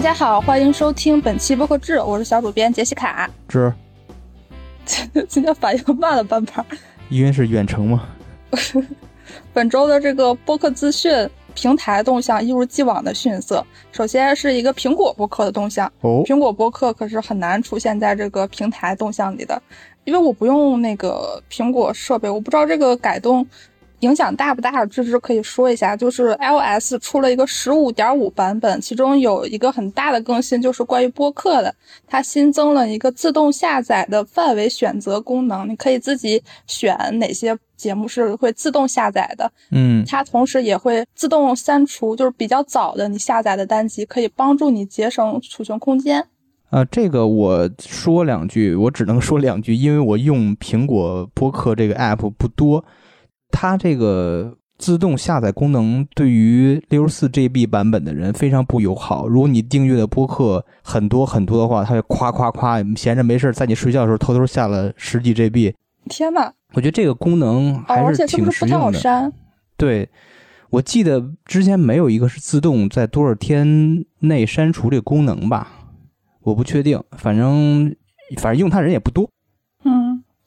大家好，欢迎收听本期播客志，我是小主编杰西卡。志，今天反应慢了半拍，因为是远程嘛。本周的这个播客资讯平台动向一如既往的逊色。首先是一个苹果播客的动向，哦，苹果播客可是很难出现在这个平台动向里的，因为我不用那个苹果设备，我不知道这个改动。影响大不大？芝芝可以说一下，就是 iOS 出了一个十五点五版本，其中有一个很大的更新，就是关于播客的，它新增了一个自动下载的范围选择功能，你可以自己选哪些节目是会自动下载的。嗯，它同时也会自动删除，就是比较早的你下载的单集，可以帮助你节省储存空间。啊，这个我说两句，我只能说两句，因为我用苹果播客这个 app 不多。它这个自动下载功能对于六十四 GB 版本的人非常不友好。如果你订阅的播客很多很多的话，它会夸夸夸，闲着没事在你睡觉的时候偷偷下了十几 GB。天呐，我觉得这个功能还是挺实用的。对，我记得之前没有一个是自动在多少天内删除这个功能吧？我不确定，反正反正用它人也不多。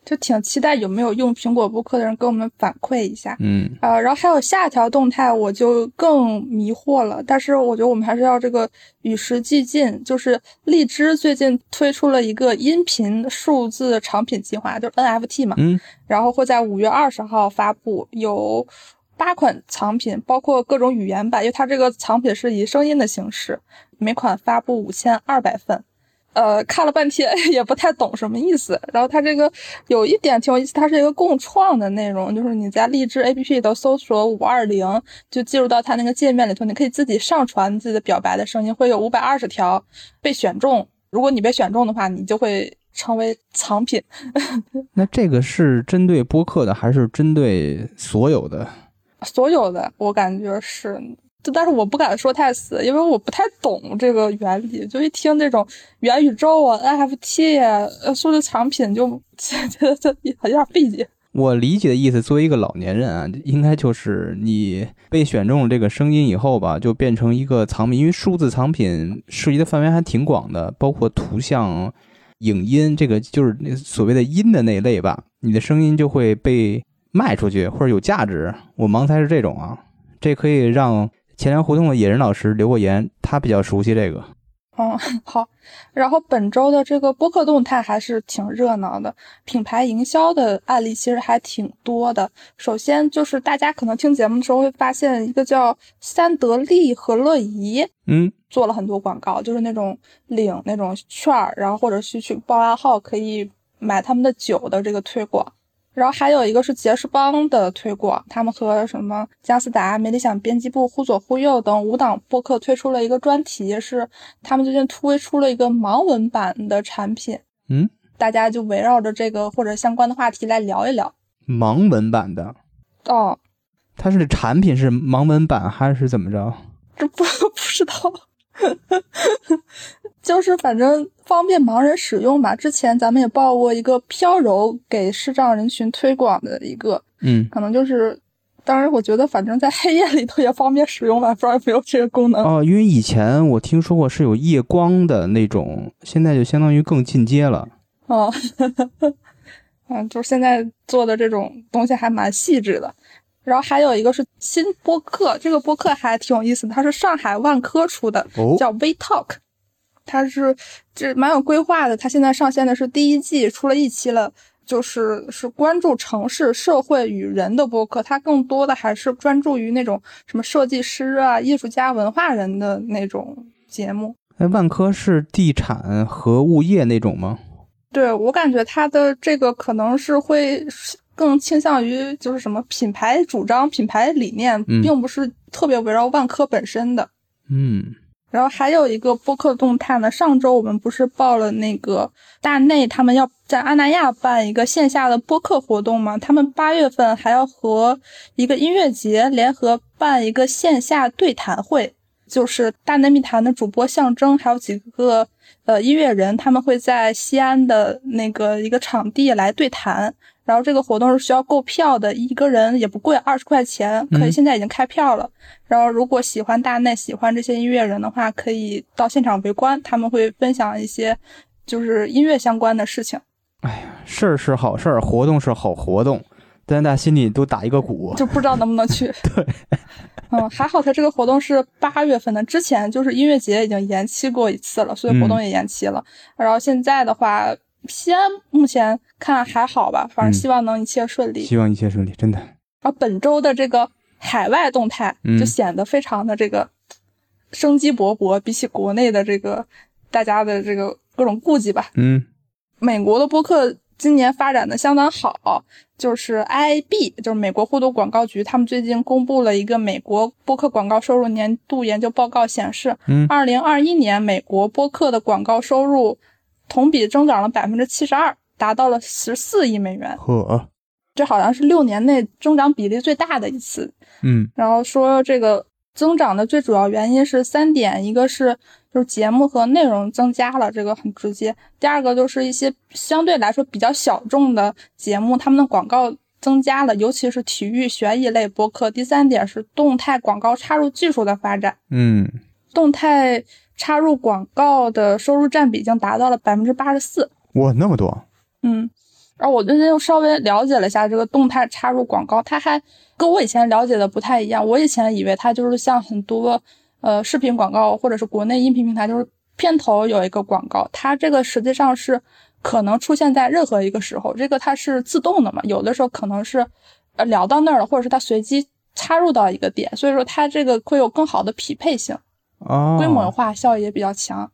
就挺期待有没有用苹果播客的人给我们反馈一下，嗯，呃，然后还有下一条动态，我就更迷惑了。但是我觉得我们还是要这个与时俱进。就是荔枝最近推出了一个音频数字藏品计划，就是 NFT 嘛，嗯，然后会在五月二十号发布，有八款藏品，包括各种语言版，因为它这个藏品是以声音的形式，每款发布五千二百份。呃，看了半天 也不太懂什么意思。然后它这个有一点挺有意思，它是一个共创的内容，就是你在荔枝 APP 里头搜索五二零，就进入到它那个界面里头，你可以自己上传自己的表白的声音，会有五百二十条被选中。如果你被选中的话，你就会成为藏品。那这个是针对播客的，还是针对所有的？所有的，我感觉是。就但是我不敢说太死，因为我不太懂这个原理。就一听这种元宇宙啊、NFT 啊、数字藏品，就 觉得这有点费解。我理解的意思，作为一个老年人啊，应该就是你被选中了这个声音以后吧，就变成一个藏品。因为数字藏品涉及的范围还挺广的，包括图像、影音，这个就是那所谓的音的那一类吧。你的声音就会被卖出去，或者有价值。我盲猜是这种啊，这可以让。钱粮胡同的野人老师留过言，他比较熟悉这个。嗯，好。然后本周的这个播客动态还是挺热闹的，品牌营销的案例其实还挺多的。首先就是大家可能听节目的时候会发现，一个叫三得利和乐怡，嗯，做了很多广告，就是那种领那种券儿，然后或者是去报暗号可以买他们的酒的这个推广。然后还有一个是杰士邦的推广，他们和什么加斯达、没理想编辑部、忽左忽右等五档播客推出了一个专题，是他们最近推出了一个盲文版的产品。嗯，大家就围绕着这个或者相关的话题来聊一聊。盲文版的哦，它是产品是盲文版还是怎么着？这不 不知道。就是反正方便盲人使用吧。之前咱们也报过一个飘柔给视障人群推广的一个，嗯，可能就是，当然我觉得反正在黑夜里头也方便使用吧，不知道有没有这个功能哦。因为以前我听说过是有夜光的那种，现在就相当于更进阶了。哦，嗯，就是现在做的这种东西还蛮细致的。然后还有一个是新播客，这个播客还挺有意思的，它是上海万科出的，叫 We Talk。它是这蛮有规划的，它现在上线的是第一季，出了一期了，就是是关注城市、社会与人的播客，它更多的还是专注于那种什么设计师啊、艺术家、文化人的那种节目。哎，万科是地产和物业那种吗？对我感觉它的这个可能是会更倾向于就是什么品牌主张、品牌理念，并不是特别围绕万科本身的。嗯。然后还有一个播客动态呢，上周我们不是报了那个大内他们要在阿那亚办一个线下的播客活动吗？他们八月份还要和一个音乐节联合办一个线下对谈会，就是大内密谈的主播象征还有几个呃音乐人，他们会在西安的那个一个场地来对谈，然后这个活动是需要购票的，一个人也不贵，二十块钱，可以嗯现在已经开票了。然后如果喜欢大内、喜欢这些音乐人的话，可以到现场围观，他们会分享一些就是音乐相关的事情。哎呀事儿是好事儿，活动是好活动，但大家心里都打一个鼓。就不知道能不能去。对，嗯，还好他这个活动是八月份的，之前就是音乐节已经延期过一次了，所以活动也延期了。然后现在的话，西安目前看还好吧，反正嗯。希望能一切顺利。希望一切顺利，真的。然后本周的这个海外动态嗯。就显得非常的这个生机勃勃，比起国内的这个大家的这个各种顾忌吧，嗯。美国的播客今年发展的相当好，就是 IAB，就是美国互动广告局，他们最近公布了一个美国播客广告收入年度研究报告，显示，嗯。二零二一年美国播客的广告收入同比增长了百分之七十二，达到了十四亿美元，呵，这好像是六年内增长比例最大的一次。嗯。然后说这个增长的最主要原因是三点，一个是就是节目和内容增加了，这个很直接；第二个就是一些相对来说比较小众的节目，他们的广告增加了，尤其是体育悬疑类播客；第三点是动态广告插入技术的发展，嗯动态插入广告的收入占比已经达到了百分之八十四。哇，那么多，嗯，然后我最近又稍微了解了一下这个动态插入广告，它还跟我以前了解的不太一样。我以前以为它就是像很多呃视频广告或者是国内音频平台，就是片头有一个广告，它这个实际上是可能出现在任何一个时候，这个它是自动的嘛，有的时候可能是呃聊到那儿了，或者是它随机插入到一个点，所以说它这个会有更好的匹配性，哦，规模化效益也比较强。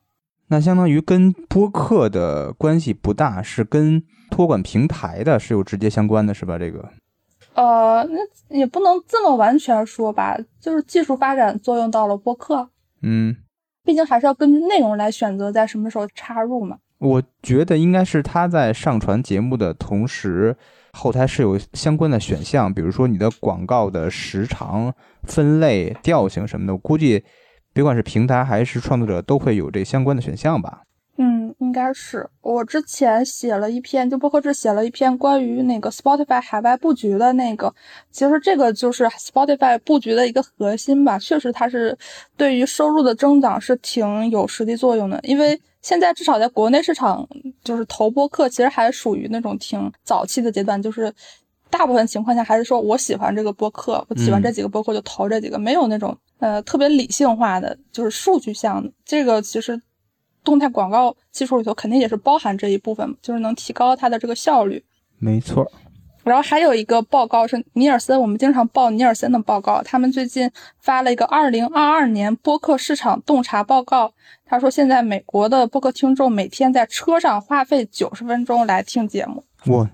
那相当于跟播客的关系不大，是跟托管平台的是有直接相关的，是吧？这个，呃，那也不能这么完全说吧，就是技术发展作用到了播客，嗯，毕竟还是要根据内容来选择在什么时候插入嘛。我觉得应该是他在上传节目的同时，后台是有相关的选项，比如说你的广告的时长、分类、调性什么的。我估计，别管是平台还是创作者，都会有这相关的选项吧。嗯，应该是我之前写了一篇，就播客制写了一篇关于那个 Spotify 海外布局的那个，其实这个就是 Spotify 布局的一个核心吧。确实，它是对于收入的增长是挺有实际作用的，因为现在至少在国内市场，就是投播客其实还属于那种挺早期的阶段，就是大部分情况下还是说我喜欢这个播客，我喜欢这几个播客就投这几个，没有那种呃特别理性化的，就是数据项的。这个其实动态广告技术里头肯定也是包含这一部分，就是能提高它的这个效率。没错，然后还有一个报告是尼尔森，我们经常报尼尔森的报告，他们最近发了一个二零二二年播客市场洞察报告。他说，现在美国的播客听众每天在车上花费九十分钟来听节目。我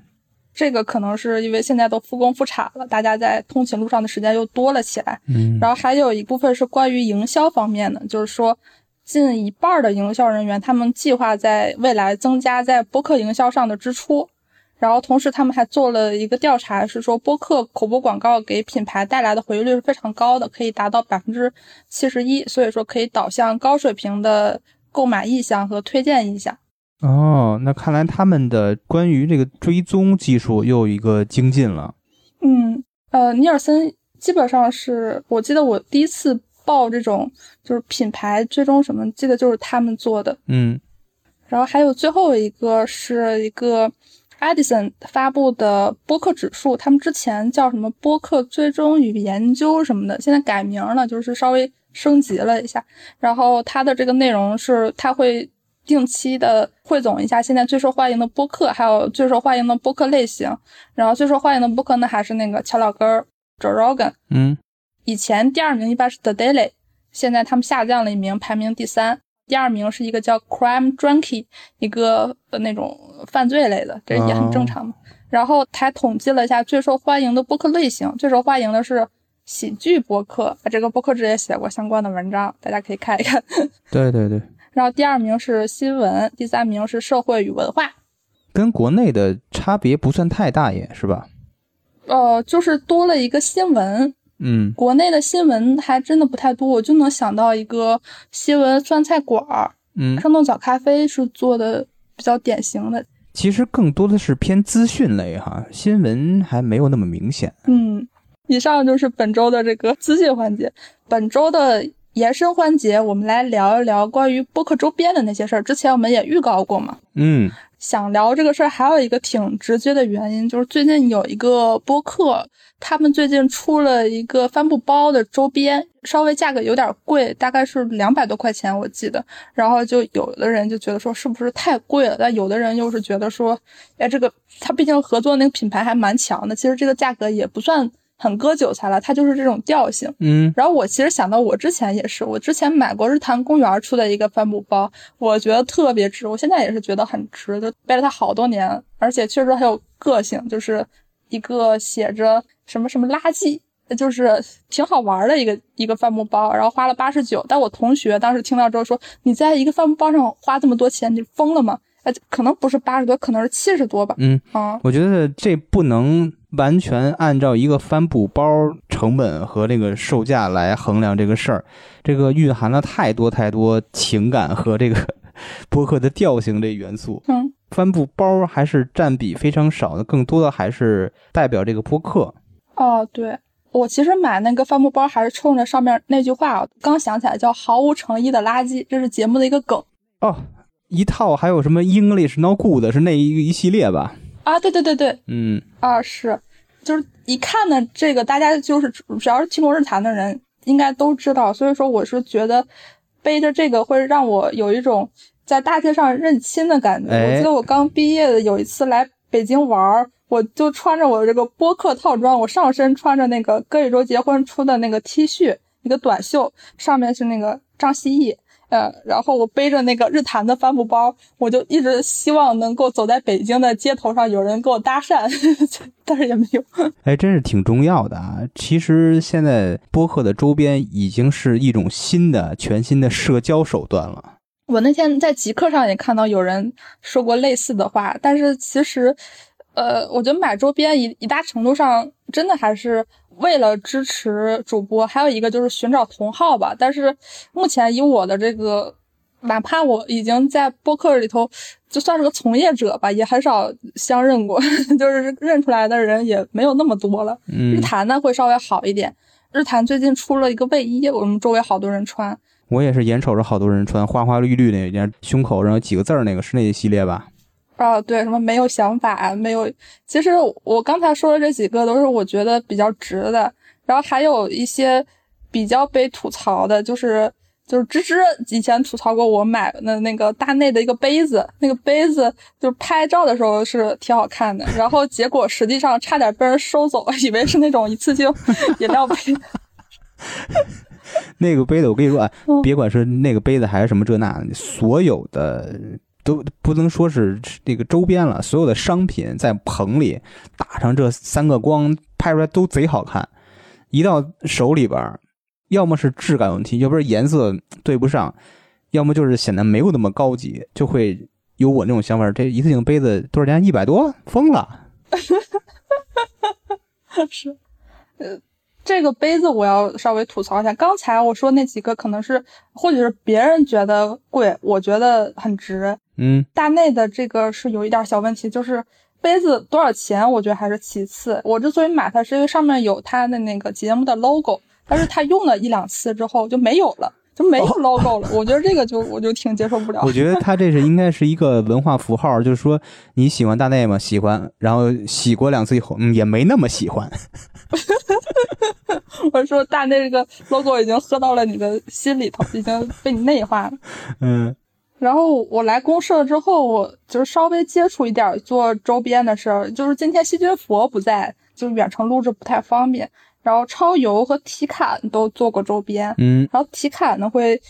这个可能是因为现在都复工复产了，大家在通勤路上的时间又多了起来。嗯然后还有一部分是关于营销方面的，就是说，近一半儿的营销人员他们计划在未来增加在播客营销上的支出。然后同时，他们还做了一个调查，是说播客口播广告给品牌带来的回率是非常高的，可以达到百分之七十一，所以说可以导向高水平的购买意向和推荐意向。哦，那看来他们的关于这个追踪技术又有一个精进了。嗯，呃，尼尔森基本上是我记得我第一次报这种就是品牌追踪什么，记得就是他们做的。嗯然后还有最后一个是一个 Edison 发布的播客指数，他们之前叫什么播客追踪与研究什么的，现在改名了，就是稍微升级了一下。然后它的这个内容是，它会定期的汇总一下现在最受欢迎的播客，还有最受欢迎的播客类型。然后最受欢迎的播客呢，还是那个乔老根儿 Joe Rogan。嗯以前第二名一般是 The Daily，现在他们下降了一名，排名第三。第二名是一个叫 Crime Junkie，一个呃那种犯罪类的，这也很正常嘛。然后还统计了一下最受欢迎的播客类型，最受欢迎的是喜剧播客，这个播客之也写过相关的文章，大家可以看一看。对 对对，然后第二名是新闻，第三名是社会与文化。跟国内的差别不算太大也是吧？呃，就是多了一个新闻，嗯国内的新闻还真的不太多，我就能想到一个新闻酸菜馆儿，嗯，生动早咖啡是做的比较典型的。其实更多的是偏资讯类哈，新闻还没有那么明显。嗯，以上就是本周的这个资讯环节。本周的延伸环节，我们来聊一聊关于播客周边的那些事儿。之前我们也预告过嘛。嗯，想聊这个事儿，还有一个挺直接的原因，就是最近有一个播客，他们最近出了一个帆布包的周边，稍微价格有点贵，大概是两百多块钱，我记得。然后就有的人就觉得说是不是太贵了，但有的人又是觉得说，哎，这个他毕竟合作那个品牌还蛮强的，其实这个价格也不算很割韭菜了，它就是这种调性。嗯，然后我其实想到我之前也是，我之前买过日坛公园出的一个帆布包，我觉得特别值，我现在也是觉得很值，就背了它好多年，而且确实很有个性，就是一个写着什么什么垃圾，就是挺好玩的一个一个帆布包，然后花了八十九。但我同学当时听到之后说：“你在一个帆布包上花这么多钱，你疯了吗？”呃，可能不是八十多，可能是七十多吧。嗯啊，我觉得这不能完全按照一个帆布包成本和这个售价来衡量这个事儿，这个蕴含了太多太多情感和这个 博客的调性这元素。嗯，帆布包还是占比非常少的，更多的还是代表这个播客。哦，对，我其实买那个帆布包还是冲着上面那句话，我刚想起来叫“毫无诚意的垃圾”，这是节目的一个梗哦。一套还有什么 English No Good 是那一一系列吧？啊，对对对对，嗯，啊是，就是一看呢，这个大家就是只要是听过日坛的人，应该都知道。所以说，我是觉得背着这个会让我有一种在大街上认亲的感觉。哎我记得我刚毕业的有一次来北京玩儿，我就穿着我这个播客套装，我上身穿着那个歌宇宙结婚出的那个 T 恤，一个短袖，上面是那个张歆艺。呃，然后我背着那个日坛的帆布包，我就一直希望能够走在北京的街头上，有人跟我搭讪，但是也没有。哎，真是挺重要的啊！其实现在播客的周边已经是一种新的、全新的社交手段了。我那天在极客上也看到有人说过类似的话，但是其实，呃，我觉得买周边一一大程度上真的还是为了支持主播，还有一个就是寻找同号吧。但是目前以我的这个，哪怕我已经在播客里头就算是个从业者吧，也很少相认过，就是认出来的人也没有那么多了。日嗯，坛呢会稍微好一点，日坛最近出了一个卫衣，我们周围好多人穿。我也是眼瞅着好多人穿花花绿绿那件，胸口上有几个字儿那个是那一系列吧？啊，对，什么没有想法，没有。其实我刚才说的这几个都是我觉得比较值的，然后还有一些比较被吐槽的，就是就是芝芝以前吐槽过我买的那个大内的一个杯子，那个杯子就是拍照的时候是挺好看的，然后结果实际上差点被人收走，以为是那种一次性饮料杯。那个杯子，我跟你说啊嗯，别管是那个杯子还是什么这那，所有的都不能说是这个周边了，所有的商品在棚里打上这三个光，拍出来都贼好看。一到手里边，要么是质感问题，要不是颜色对不上，要么就是显得没有那么高级，就会有我那种想法。这一次性杯子多少钱？一百多？疯了！是，呃，这个杯子我要稍微吐槽一下。刚才我说那几个可能是，或许是别人觉得贵，我觉得很值。嗯，大内的这个是有一点小问题，就是杯子多少钱，我觉得还是其次。我之所以买它，是因为上面有它的那个节目的 logo，但是它用了一两次之后就没有了，就没有 logo 了。我觉得这个就我就挺接受不了。我觉得他这是应该是一个文化符号，就是说你喜欢大内吗？喜欢，然后洗过两次以后，嗯，也没那么喜欢。我说大内这个 logo 已经喝到了你的心里头，已经被你内化了。嗯然后我来公社之后，我就是稍微接触一点做周边的事儿。就是今天细菌佛不在，就远程录制不太方便。然后超游和体感都做过周边，嗯然后体感呢会，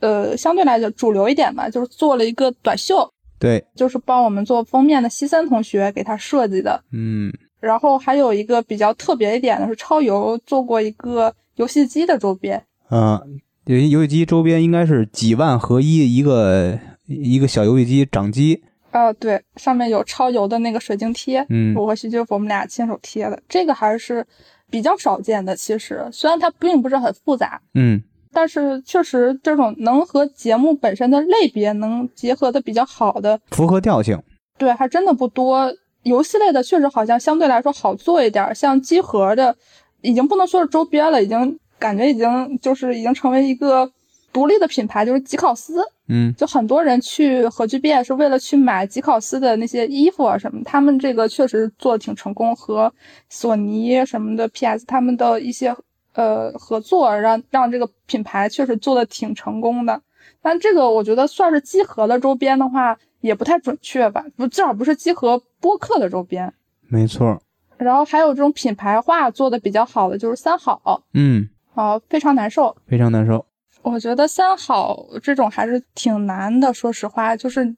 呃，相对来讲主流一点吧，就是做了一个短袖，对，就是帮我们做封面的西森同学给他设计的。嗯然后还有一个比较特别一点的是，超游做过一个游戏机的周边，嗯，游游戏机周边应该是几万合一一个一个小游戏机掌机。啊，对，上面有超游的那个水晶贴，嗯我和徐军我们俩亲手贴的，这个还是比较少见的。其实虽然它并不是很复杂，嗯但是确实这种能和节目本身的类别能结合的比较好的，符合调性。对，还真的不多。游戏类的确实好像相对来说好做一点，像机核的，已经不能说是周边了，已经感觉已经就是已经成为一个独立的品牌，就是吉考斯。嗯，就很多人去核聚变是为了去买吉考斯的那些衣服啊什么，他们这个确实做的挺成功，和索尼什么的 PS 他们的一些呃合作，让让这个品牌确实做的挺成功的。但这个我觉得算是集合的周边的话，也不太准确吧，不至少不是集合播客的周边。没错。然后还有这种品牌化做的比较好的就是三好，嗯，啊，非常难受，非常难受。我觉得三好这种还是挺难的，说实话，就是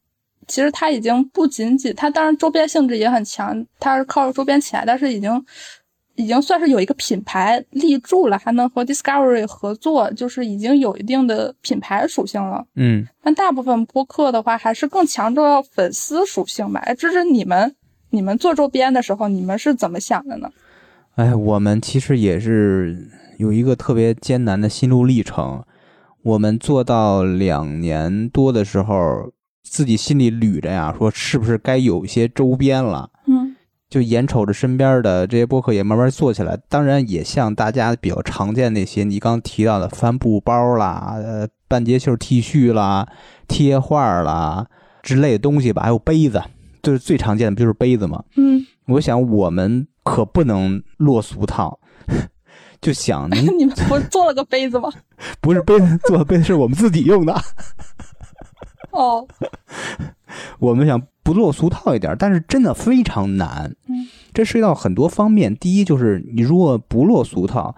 其实它已经不仅仅，它当然周边性质也很强，它是靠周边起来，但是已经已经算是有一个品牌立住了，还能和 Discovery 合作，就是已经有一定的品牌属性了。嗯，但大部分播客的话，还是更强调粉丝属性吧。哎，这是你们你们做周边的时候，你们是怎么想的呢？哎，我们其实也是有一个特别艰难的心路历程。我们做到两年多的时候，自己心里捋着呀，说是不是该有一些周边了？嗯，就眼瞅着身边的这些播客也慢慢做起来，当然也像大家比较常见那些你刚提到的帆布包啦、呃半截袖 T 恤啦、贴画啦之类的东西吧，还有杯子，就是最常见的不就是杯子吗？嗯，我想我们可不能落俗套。就想您，你们不做了个杯子吗？不是杯子，做的杯子是我们自己用的。哦，我们想不落俗套一点，但是真的非常难。嗯，这涉及到很多方面。第一就是你如果不落俗套，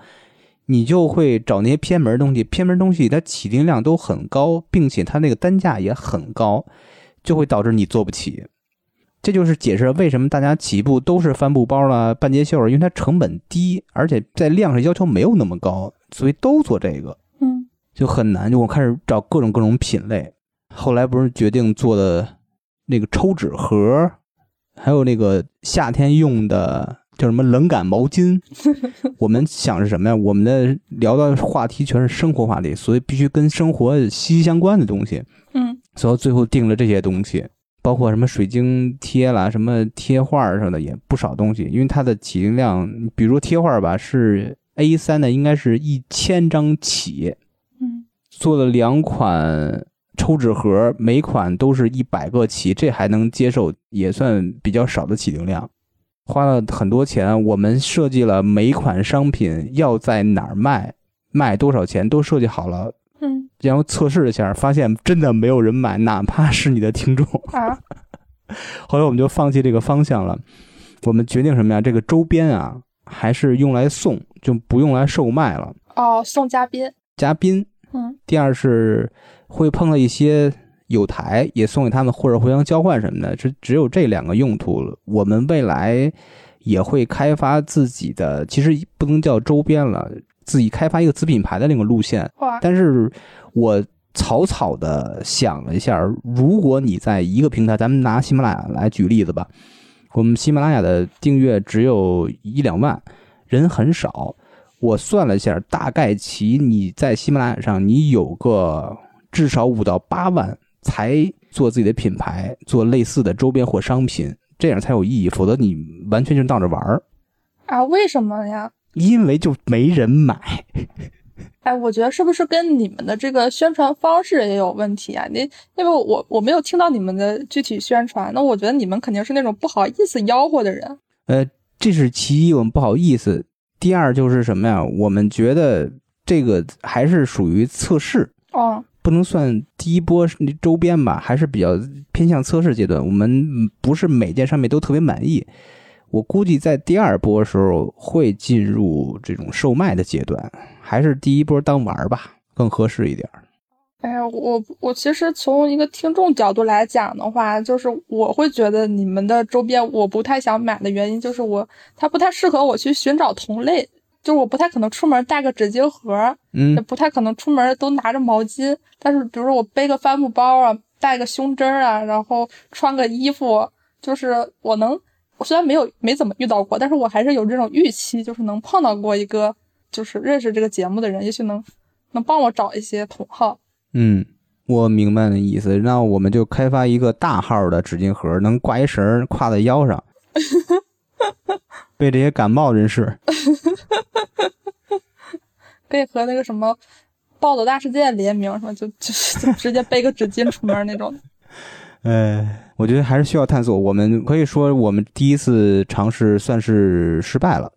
你就会找那些偏门东西，偏门东西它起订量都很高，并且它那个单价也很高，就会导致你做不起。这就是解释为什么大家起步都是帆布包了、半截袖，因为它成本低，而且在量上要求没有那么高，所以都做这个。嗯，就很难。就我开始找各种各种品类，后来不是决定做的那个抽纸盒，还有那个夏天用的叫什么冷感毛巾。我们想是什么呀？我们的聊的话题全是生活话题，所以必须跟生活息息相关的东西。嗯，所以最后定了这些东西。包括什么水晶贴啦，什么贴画什么的也不少东西，因为它的起订量，比如贴画吧，是 A 三的，应该是一千张起。嗯，做了两款抽纸盒，每款都是一百个起，这还能接受，也算比较少的起订量。花了很多钱，我们设计了每款商品要在哪儿卖，卖多少钱都设计好了。嗯，然后测试一下，发现真的没有人买，哪怕是你的听众啊。后来我们就放弃这个方向了。我们决定什么呀？这个周边啊，还是用来送，就不用来售卖了。哦，送嘉宾。嘉宾。嗯。第二是会碰到一些有台，也送给他们，或者互相交换什么的。只只有这两个用途了。我们未来也会开发自己的，其实不能叫周边了。自己开发一个子品牌的那个路线，但是我草草的想了一下，如果你在一个平台，咱们拿喜马拉雅来举例子吧，我们喜马拉雅的订阅只有一两万人，很少。我算了一下，大概其你在喜马拉雅上，你有个至少五到八万才做自己的品牌，做类似的周边或商品，这样才有意义。否则你完全就闹着玩儿啊？为什么呀？因为就没人买，哎，我觉得是不是跟你们的这个宣传方式也有问题啊？你因为我我没有听到你们的具体宣传，那我觉得你们肯定是那种不好意思吆喝的人。呃，这是其一，我们不好意思；第二就是什么呀？我们觉得这个还是属于测试，哦，不能算第一波周边吧，还是比较偏向测试阶段。我们不是每件上面都特别满意。我估计在第二波时候会进入这种售卖的阶段，还是第一波当玩吧，更合适一点。哎呀，我我其实从一个听众角度来讲的话，就是我会觉得你们的周边我不太想买的原因，就是我它不太适合我去寻找同类，就是我不太可能出门带个纸巾盒，嗯，也不太可能出门都拿着毛巾。但是比如说我背个帆布包啊，带个胸针啊，然后穿个衣服，就是我能。我虽然没有没怎么遇到过，但是我还是有这种预期，就是能碰到过一个就是认识这个节目的人，也许能能帮我找一些同好。嗯，我明白那意思，那我们就开发一个大号的纸巾盒，能挂一绳挎在腰上，被这些感冒人士。可以和那个什么暴走大事件联名，什么就就就直接背个纸巾出门那种。哎，我觉得还是需要探索。我们可以说，我们第一次尝试算是失败了。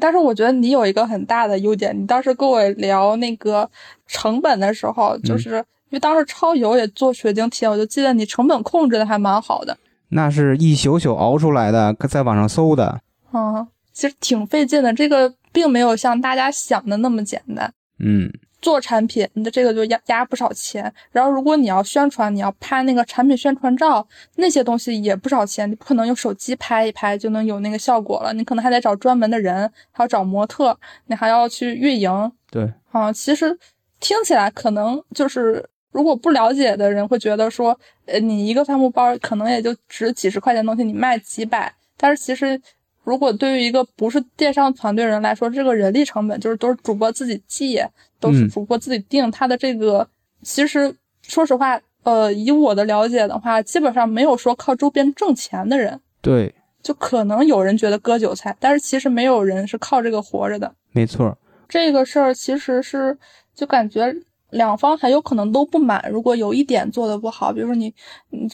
但是我觉得你有一个很大的优点，你当时跟我聊那个成本的时候，就是因为当时超油也做水晶体，我就记得你成本控制的还蛮好的。那是一宿宿熬出来的，在网上搜的。嗯，其实挺费劲的，这个并没有像大家想的那么简单。嗯，做产品，你的这个就压压不少钱。然后如果你要宣传，你要拍那个产品宣传照，那些东西也不少钱。你不可能用手机拍一拍就能有那个效果了，你可能还得找专门的人，还要找模特，你还要去运营。对，啊，其实听起来可能就是，如果不了解的人会觉得说，呃，你一个帆布包可能也就值几十块钱东西，你卖几百，但是其实。如果对于一个不是电商团队人来说，这个人力成本就是都是主播自己记，都是主播自己定。他的这个其实说实话，呃，以我的了解的话，基本上没有说靠周边挣钱的人。对，就可能有人觉得割韭菜，但是其实没有人是靠这个活着的。没错，这个事儿其实是就感觉。两方很有可能都不满。如果有一点做的不好，比如说，你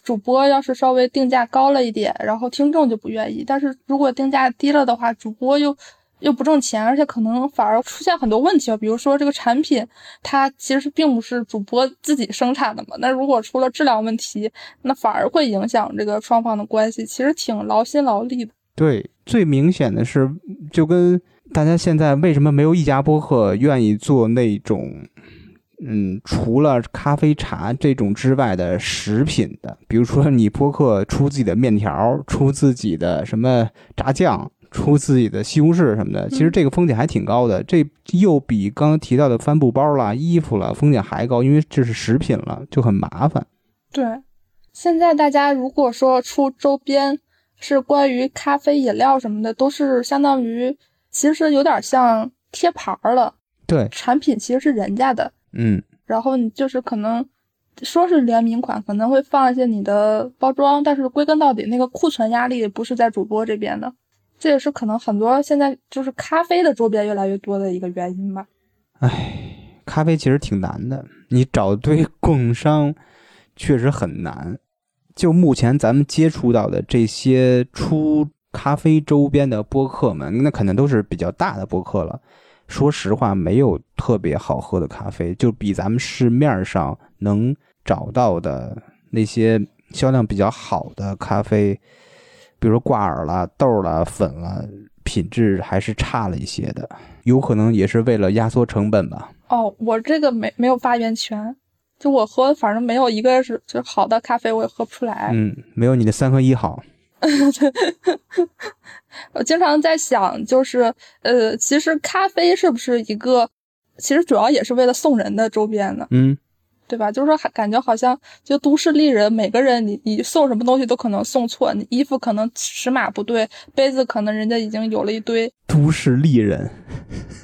主播要是稍微定价高了一点，然后听众就不愿意；但是如果定价低了的话，主播又又不挣钱，而且可能反而出现很多问题。比如说这个产品它其实并不是主播自己生产的嘛，那如果出了质量问题，那反而会影响这个双方的关系，其实挺劳心劳力的。对，最明显的是，就跟大家现在为什么没有一家播客愿意做那种。嗯，除了咖啡茶这种之外的食品的，比如说你播客出自己的面条，出自己的什么炸酱，出自己的西红柿什么的，其实这个风险还挺高的。这又比刚刚提到的帆布包啦、衣服啦风险还高，因为这是食品了，就很麻烦。对，现在大家如果说出周边是关于咖啡饮料什么的，都是相当于其实有点像贴牌了。对，产品其实是人家的。嗯，然后你就是可能说是联名款，可能会放一些你的包装，但是归根到底，那个库存压力不是在主播这边的，这也是可能很多现在就是咖啡的周边越来越多的一个原因吧。唉，咖啡其实挺难的，你找对供应商确实很难。就目前咱们接触到的这些出咖啡周边的播客们，那肯定都是比较大的播客了。说实话，没有特别好喝的咖啡，就比咱们市面上能找到的那些销量比较好的咖啡，比如说挂耳啦、豆啦、粉啦，品质还是差了一些的。有可能也是为了压缩成本吧。哦，我这个没没有发言权，就我喝，反正没有一个是就是好的咖啡，我也喝不出来。嗯，没有你的三合一好。我经常在想，就是呃，其实咖啡是不是一个，其实主要也是为了送人的周边呢？嗯，对吧？就是说，感觉好像就都市丽人，每个人你你送什么东西都可能送错，你衣服可能尺码不对，杯子可能人家已经有了一堆。都市丽人，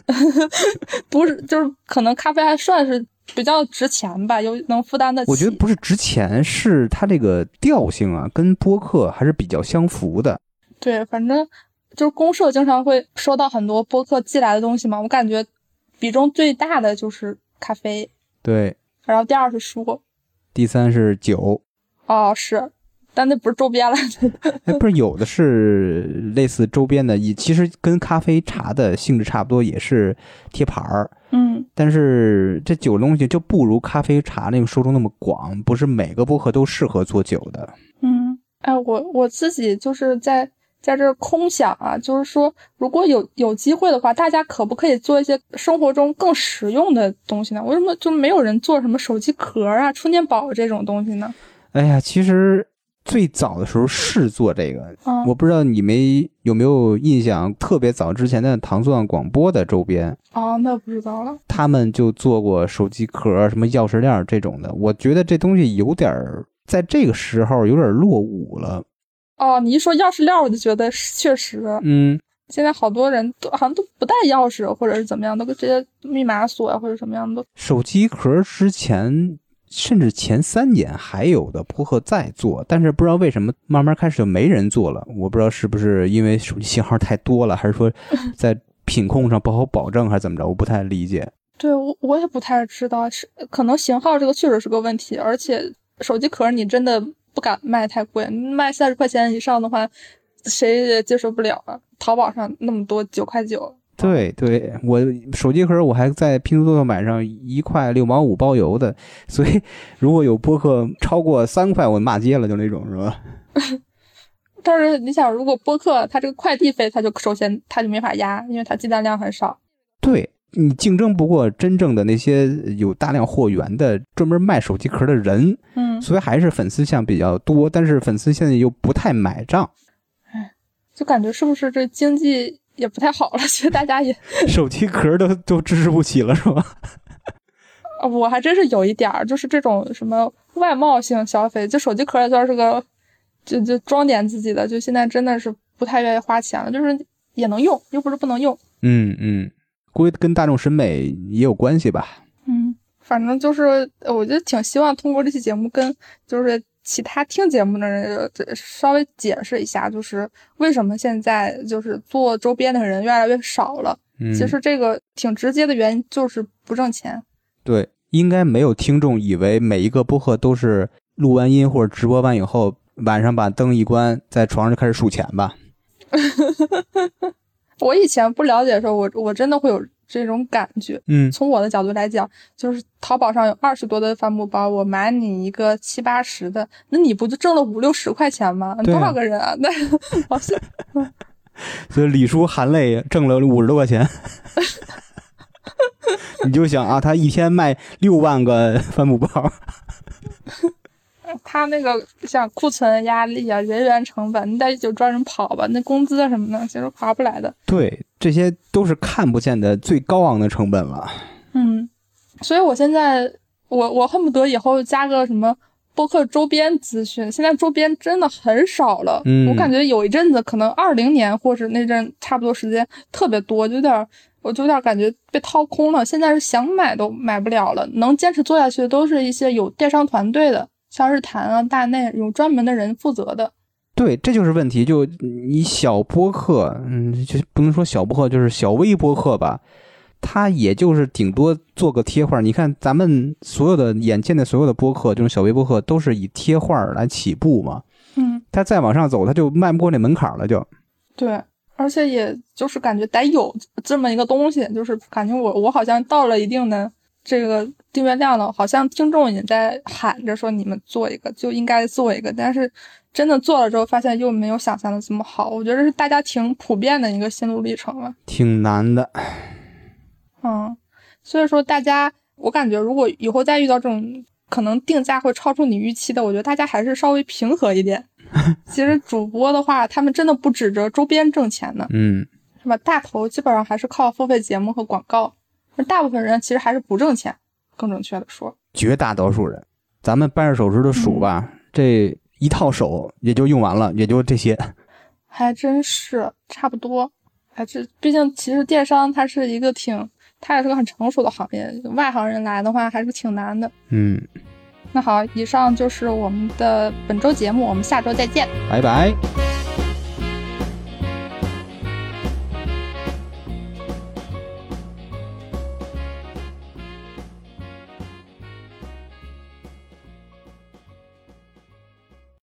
不是，就是可能咖啡还算是比较值钱吧，有能负担得起。我觉得不是值钱，是它这个调性啊，跟播客还是比较相符的。对，反正就是公社经常会收到很多播客寄来的东西嘛，我感觉比重最大的就是咖啡，对，然后第二是书，第三是酒。哦，是，但那不是周边了。哎，不是有的是类似周边的，也其实跟咖啡茶的性质差不多，也是贴牌儿。嗯，但是这酒东西就不如咖啡茶那个受众那么广，不是每个播客都适合做酒的。嗯，哎，我我自己就是在。在这空想啊，就是说，如果有有机会的话，大家可不可以做一些生活中更实用的东西呢？为什么就没有人做什么手机壳啊、充电宝这种东西呢？哎呀，其实最早的时候是做这个，嗯、我不知道你们有没有印象，特别早之前的糖蒜广播的周边哦，那不知道了。他们就做过手机壳、什么钥匙链这种的，我觉得这东西有点儿在这个时候有点落伍了。哦，你一说钥匙链，我就觉得确实，嗯，现在好多人都好像都不带钥匙，或者是怎么样，都直接密码锁啊，或者什么样的。手机壳之前甚至前三年还有的播客在做，但是不知道为什么慢慢开始就没人做了。我不知道是不是因为手机型号太多了，还是说 在品控上不好保证，还是怎么着？我不太理解。对我我也不太知道，是可能型号这个确实是个问题，而且手机壳你真的不敢卖太贵，卖三十块钱以上的话，谁也接受不了啊。淘宝上那么多九块九，对对，我手机壳我还在拼多多买上一块六毛五包邮的，所以如果有播客超过三块，我骂街了，就那种是吧？但是你想，如果播客它这个快递费，它就首先它就没法压，因为它计单量很少。对你竞争不过真正的那些有大量货源的专门卖手机壳的人，嗯，所以还是粉丝项比较多，但是粉丝现在又不太买账，哎就感觉是不是这经济也不太好了？其实大家也，手机壳都都支持不起了，是吧？呃我还真是有一点儿，就是这种什么外貌性消费，就手机壳也算是个，就就装点自己的，就现在真的是不太愿意花钱了，就是也能用，又不是不能用。嗯嗯，估计跟大众审美也有关系吧。嗯，反正就是，呃我就挺希望通过这期节目跟就是其他听节目的人呃稍微解释一下，就是为什么现在就是做周边的人越来越少了。嗯，其实这个挺直接的原因就是不挣钱。对，应该没有听众以为每一个播客都是录完音或者直播完以后，晚上把灯一关，在床上就开始数钱吧？我以前不了解的时候，我我真的会有这种感觉。嗯从我的角度来讲，就是淘宝上有二十多的帆布包，我买你一个七八十的，那你不就挣了五六十块钱吗？多少个人啊？那好像 所以李叔含泪挣了五十多块钱。你就想啊，他一天卖六万个帆布包，他那个像库存压力啊、人员成本，你得就专人跑吧，那工资啊什么的，其实划不来的。对，这些都是看不见的最高昂的成本了。嗯，所以我现在我我恨不得以后加个什么播客周边资讯，现在周边真的很少了。嗯我感觉有一阵子，可能二零年或者那阵差不多时间特别多，就有点我就有点感觉被掏空了。现在是想买都买不了了，能坚持做下去的都是一些有电商团队的，像日坛啊、大内有专门的人负责的。对，这就是问题。就你小播客，嗯，就不能说小播客，就是小微播客吧。它也就是顶多做个贴画。你看咱们所有的眼见的所有的播客，这种小微播客都是以贴画来起步嘛。嗯，它再往上走，它就迈不过那门槛了，就。对，而且也就是感觉得有这么一个东西，就是感觉我我好像到了一定的这个订阅量呢，好像听众也在喊着说你们做一个就应该做一个，但是真的做了之后，发现又没有想象的这么好。我觉得是大家挺普遍的一个心路历程了。挺难的。嗯，所以说大家，我感觉如果以后再遇到这种可能定价会超出你预期的，我觉得大家还是稍微平和一点。其实主播的话，他们真的不指着周边挣钱的，嗯，是吧？大头基本上还是靠付费节目和广告，而大部分人其实还是不挣钱，更准确的说。绝大多数人，咱们掰着手指头数吧，这一套手也就用完了，也就这些。还真是差不多。还是毕竟，其实电商它是一个挺，它也是个很成熟的行业，外行人来的话还是挺难的。嗯，那好，以上就是我们的本周节目，我们下周再见。拜拜。